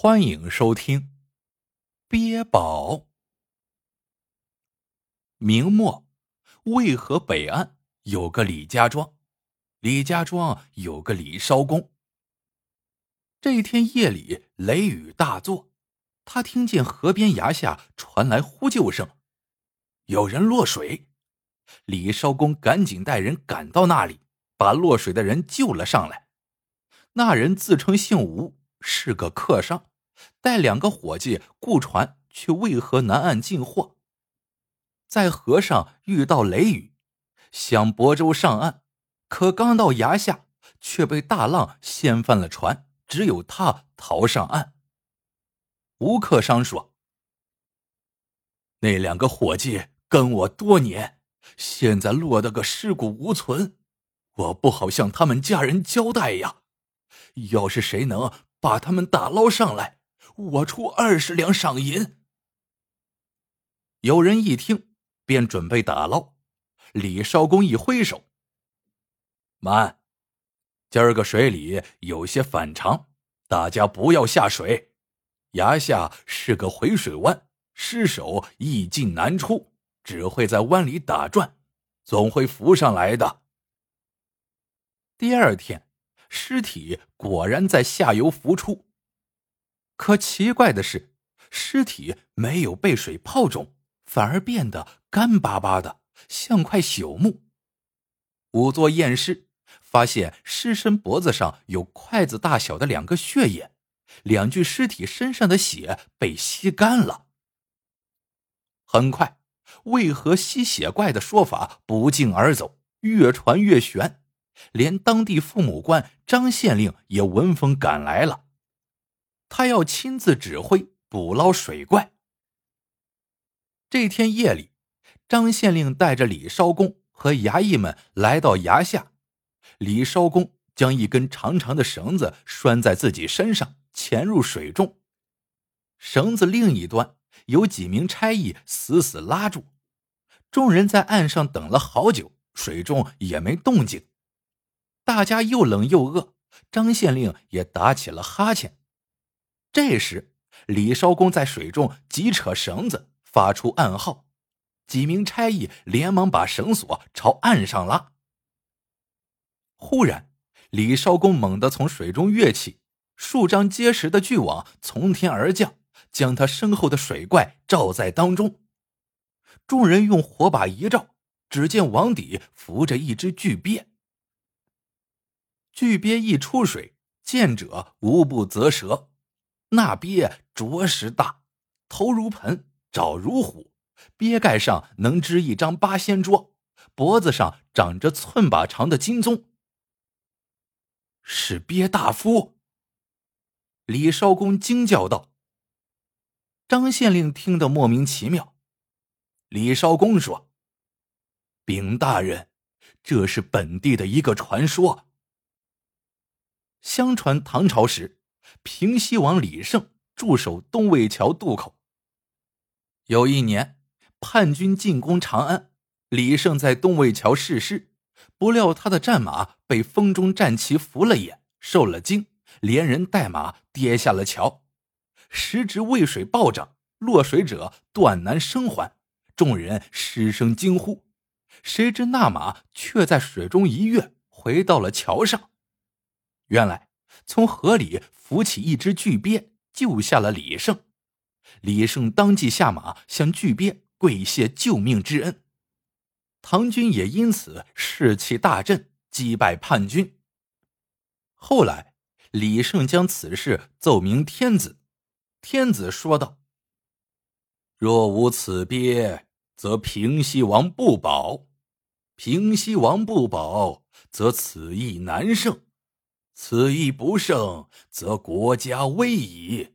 欢迎收听《憋宝》。明末，渭河北岸有个李家庄，李家庄有个李烧公。这天夜里，雷雨大作，他听见河边崖下传来呼救声，有人落水。李烧公赶紧带人赶到那里，把落水的人救了上来。那人自称姓吴。是个客商，带两个伙计雇船去渭河南岸进货。在河上遇到雷雨，想泊舟上岸，可刚到崖下，却被大浪掀翻了船，只有他逃上岸。吴客商说：“那两个伙计跟我多年，现在落得个尸骨无存，我不好向他们家人交代呀。要是谁能……”把他们打捞上来，我出二十两赏银。有人一听，便准备打捞。李少公一挥手：“慢，今儿个水里有些反常，大家不要下水。崖下是个回水湾，尸首易进难出，只会在湾里打转，总会浮上来的。”第二天。尸体果然在下游浮出，可奇怪的是，尸体没有被水泡肿，反而变得干巴巴的，像块朽木。仵作验尸，发现尸身脖子上有筷子大小的两个血眼，两具尸体身上的血被吸干了。很快，为何吸血怪的说法不胫而走，越传越玄。连当地父母官张县令也闻风赶来了，他要亲自指挥捕捞水怪。这天夜里，张县令带着李烧公和衙役们来到崖下，李烧公将一根长长的绳子拴在自己身上，潜入水中，绳子另一端有几名差役死死拉住。众人在岸上等了好久，水中也没动静。大家又冷又饿，张县令也打起了哈欠。这时，李少公在水中急扯绳子，发出暗号，几名差役连忙把绳索朝岸上拉。忽然，李少公猛地从水中跃起，数张结实的巨网从天而降，将他身后的水怪罩在当中。众人用火把一照，只见网底浮着一只巨鳖。巨鳖一出水，见者无不啧舌。那鳖着实大，头如盆，爪如虎，鳖盖上能支一张八仙桌，脖子上长着寸把长的金鬃。是鳖大夫。李少公惊叫道。张县令听得莫名其妙。李少公说：“禀大人，这是本地的一个传说。”相传唐朝时，平西王李胜驻守东魏桥渡口。有一年，叛军进攻长安，李胜在东魏桥誓师，不料他的战马被风中战旗拂了眼，受了惊，连人带马跌下了桥。时值渭水暴涨，落水者断难生还，众人失声惊呼。谁知那马却在水中一跃，回到了桥上。原来，从河里浮起一只巨鳖，救下了李胜。李胜当即下马向巨鳖跪谢救命之恩。唐军也因此士气大振，击败叛军。后来，李胜将此事奏明天子，天子说道：“若无此鳖，则平西王不保；平西王不保，则此役难胜。”此役不胜，则国家危矣。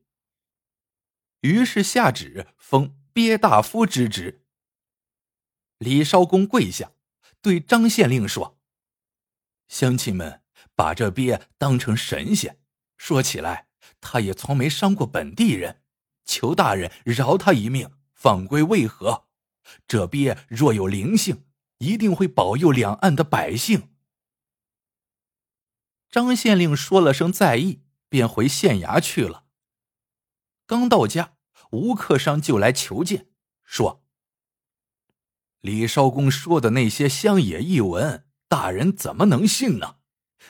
于是下旨封鳖大夫之职。李少公跪下，对张县令说：“乡亲们把这鳖当成神仙，说起来，他也从没伤过本地人。求大人饶他一命，放归渭河。这鳖若有灵性，一定会保佑两岸的百姓。”张县令说了声在意，便回县衙去了。刚到家，吴克商就来求见，说：“李少公说的那些乡野异闻，大人怎么能信呢？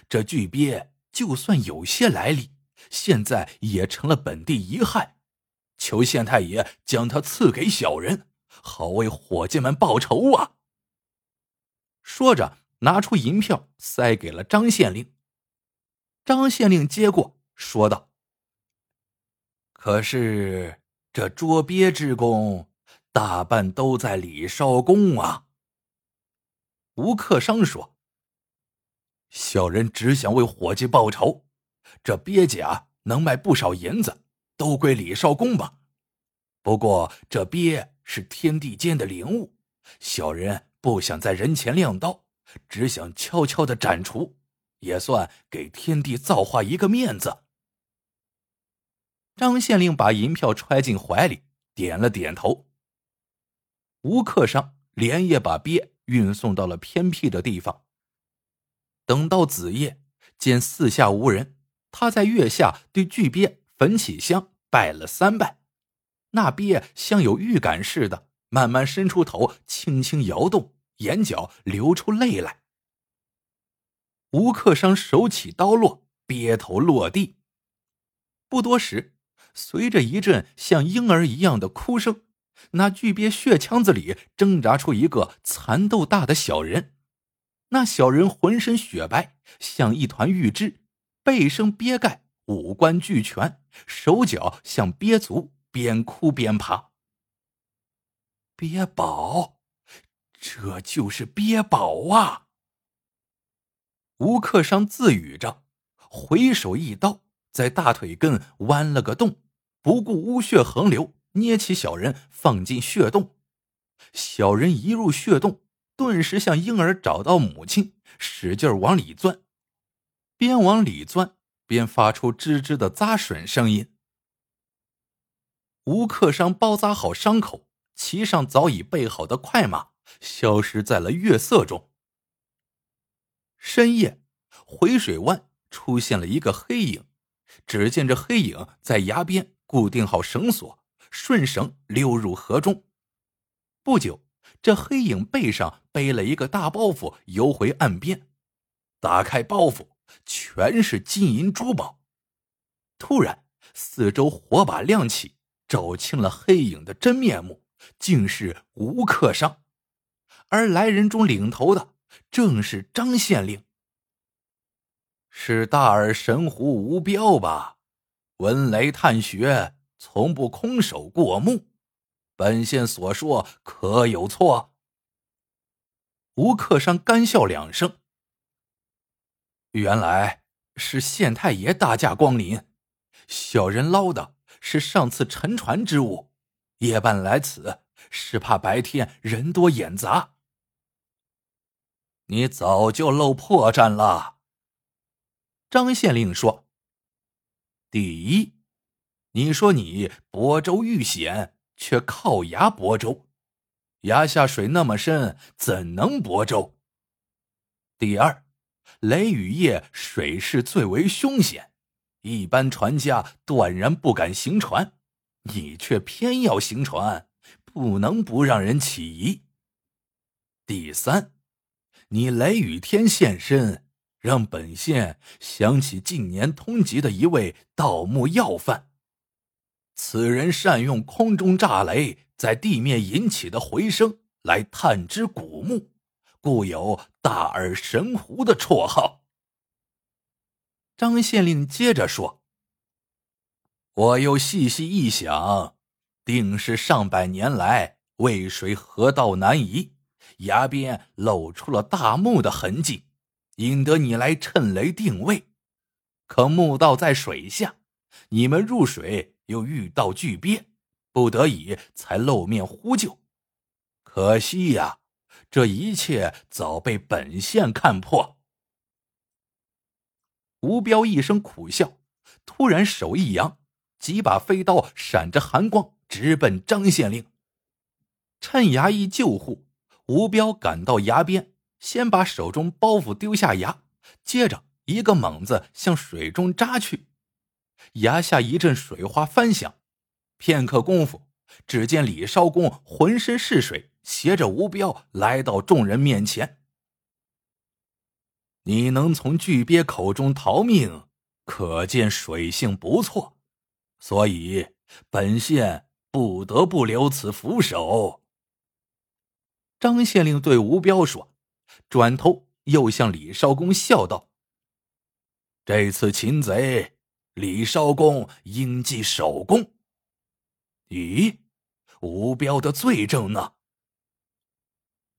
这巨鳖就算有些来历，现在也成了本地遗害，求县太爷将他赐给小人，好为伙计们报仇啊！”说着，拿出银票塞给了张县令。张县令接过，说道：“可是这捉鳖之功，大半都在李少公啊。”吴克商说：“小人只想为伙计报仇，这鳖甲能卖不少银子，都归李少公吧。不过这鳖是天地间的灵物，小人不想在人前亮刀，只想悄悄的斩除。”也算给天地造化一个面子。张县令把银票揣进怀里，点了点头。吴克商连夜把鳖运送到了偏僻的地方。等到子夜，见四下无人，他在月下对巨鳖焚起香，拜了三拜。那鳖像有预感似的，慢慢伸出头，轻轻摇动，眼角流出泪来。吴克商手起刀落，鳖头落地。不多时，随着一阵像婴儿一样的哭声，那巨鳖血腔子里挣扎出一个蚕豆大的小人。那小人浑身雪白，像一团玉脂，背生鳖盖，五官俱全，手脚像鳖足，边哭边爬。鳖宝，这就是鳖宝啊！吴克商自语着，回手一刀，在大腿根剜了个洞，不顾污血横流，捏起小人放进血洞。小人一入血洞，顿时像婴儿找到母亲，使劲往里钻，边往里钻边发出吱吱的咂吮声音。吴克商包扎好伤口，骑上早已备好的快马，消失在了月色中。深夜，回水湾出现了一个黑影。只见这黑影在崖边固定好绳索，顺绳溜入河中。不久，这黑影背上背了一个大包袱，游回岸边。打开包袱，全是金银珠宝。突然，四周火把亮起，照清了黑影的真面目，竟是吴克商。而来人中领头的。正是张县令，是大耳神狐吴彪吧？闻雷探穴，从不空手过目。本县所说可有错？吴克商干笑两声。原来是县太爷大驾光临，小人捞的是上次沉船之物，夜半来此，是怕白天人多眼杂。你早就露破绽了。张县令说：“第一，你说你亳州遇险，却靠崖亳州，崖下水那么深，怎能亳州？第二，雷雨夜水势最为凶险，一般船家断然不敢行船，你却偏要行船，不能不让人起疑。第三。”你雷雨天现身，让本县想起近年通缉的一位盗墓要犯。此人善用空中炸雷在地面引起的回声来探知古墓，故有“大耳神狐”的绰号。张县令接着说：“我又细细一想，定是上百年来渭水河道难移。”崖边露出了大墓的痕迹，引得你来趁雷定位。可墓道在水下，你们入水又遇到巨鳖，不得已才露面呼救。可惜呀，这一切早被本县看破。吴彪一声苦笑，突然手一扬，几把飞刀闪着寒光，直奔张县令。趁衙役救护。吴彪赶到崖边，先把手中包袱丢下崖，接着一个猛子向水中扎去。崖下一阵水花翻响，片刻功夫，只见李少公浑身是水，携着吴彪来到众人面前。你能从巨鳖口中逃命，可见水性不错，所以本县不得不留此扶手。张县令对吴彪说，转头又向李少公笑道：“这次擒贼，李少公应记首功。”咦，吴彪的罪证呢？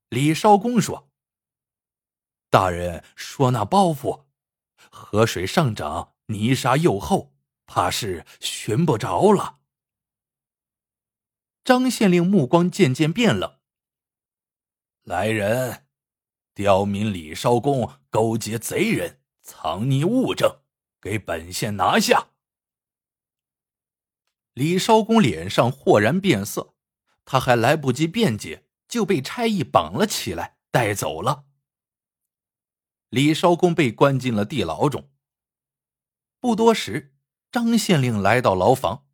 李少公说。大人说：“那包袱，河水上涨，泥沙又厚，怕是寻不着了。”张县令目光渐渐变了。来人，刁民李少公勾结贼人，藏匿物证，给本县拿下。李少公脸上豁然变色，他还来不及辩解，就被差役绑了起来，带走了。李少公被关进了地牢中。不多时，张县令来到牢房，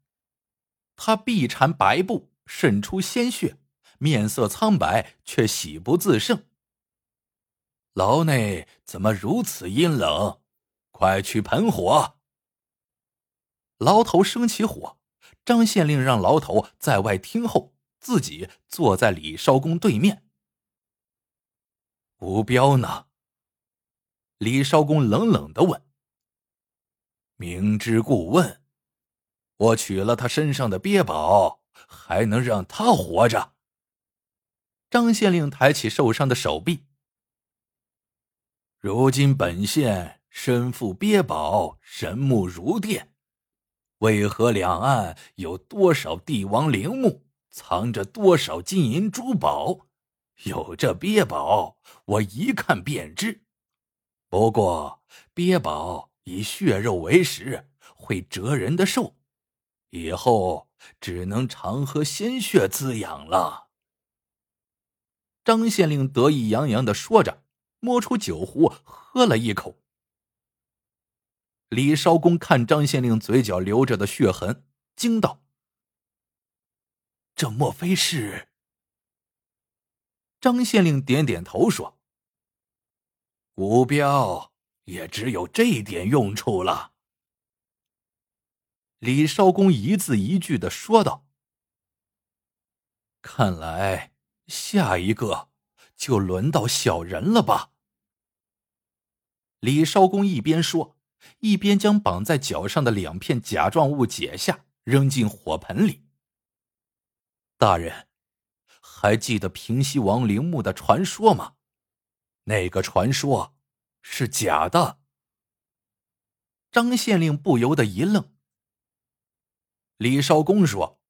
他臂缠白布，渗出鲜血，面色苍白，却喜不自胜。牢内怎么如此阴冷？快去盆火！牢头生起火，张县令让牢头在外听候，自己坐在李少公对面。吴彪呢？李少公冷冷的问：“明知故问，我取了他身上的鳖宝，还能让他活着？”张县令抬起受伤的手臂。如今本县身负鳖宝，神木如电，为何两岸有多少帝王陵墓，藏着多少金银珠宝？有这鳖宝，我一看便知。不过，鳖宝以血肉为食，会折人的寿，以后只能常喝鲜血滋养了。张县令得意洋洋的说着，摸出酒壶喝了一口。李少公看张县令嘴角流着的血痕，惊道：“这莫非是？”张县令点点头说。吴彪也只有这点用处了。李少公一字一句的说道：“看来下一个就轮到小人了吧？”李少公一边说，一边将绑在脚上的两片甲状物解下，扔进火盆里。大人，还记得平西王陵墓的传说吗？那个传说是假的。张县令不由得一愣。李少公说：“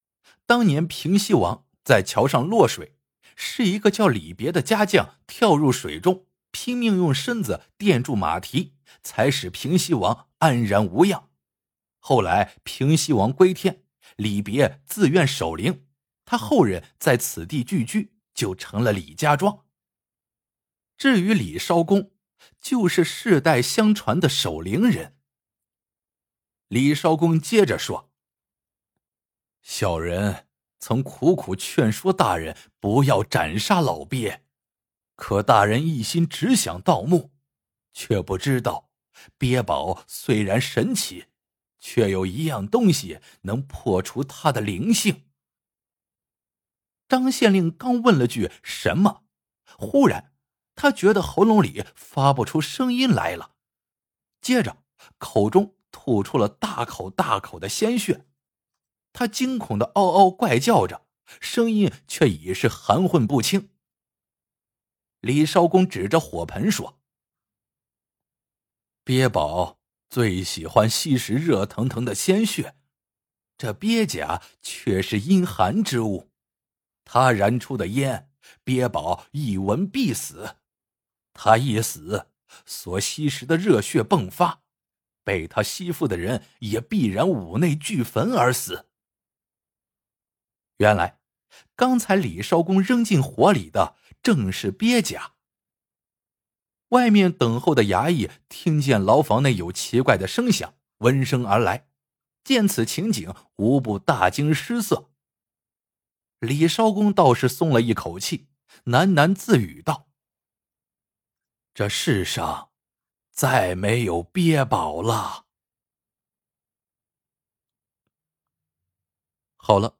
当年平西王在桥上落水，是一个叫李别的家将跳入水中，拼命用身子垫住马蹄，才使平西王安然无恙。后来平西王归天，李别自愿守灵，他后人在此地聚居，就成了李家庄。”至于李少公，就是世代相传的守灵人。李少公接着说：“小人曾苦苦劝说大人不要斩杀老鳖，可大人一心只想盗墓，却不知道鳖宝虽然神奇，却有一样东西能破除它的灵性。”张县令刚问了句“什么”，忽然。他觉得喉咙里发不出声音来了，接着口中吐出了大口大口的鲜血，他惊恐的嗷嗷怪叫着，声音却已是含混不清。李少公指着火盆说：“鳖宝最喜欢吸食热腾腾的鲜血，这鳖甲却是阴寒之物，它燃出的烟，鳖宝一闻必死。”他一死，所吸食的热血迸发，被他吸附的人也必然五内俱焚而死。原来，刚才李少公扔进火里的正是鳖甲。外面等候的衙役听见牢房内有奇怪的声响，闻声而来，见此情景，无不大惊失色。李少公倒是松了一口气，喃喃自语道：“这世上再没有鳖宝了。”好了，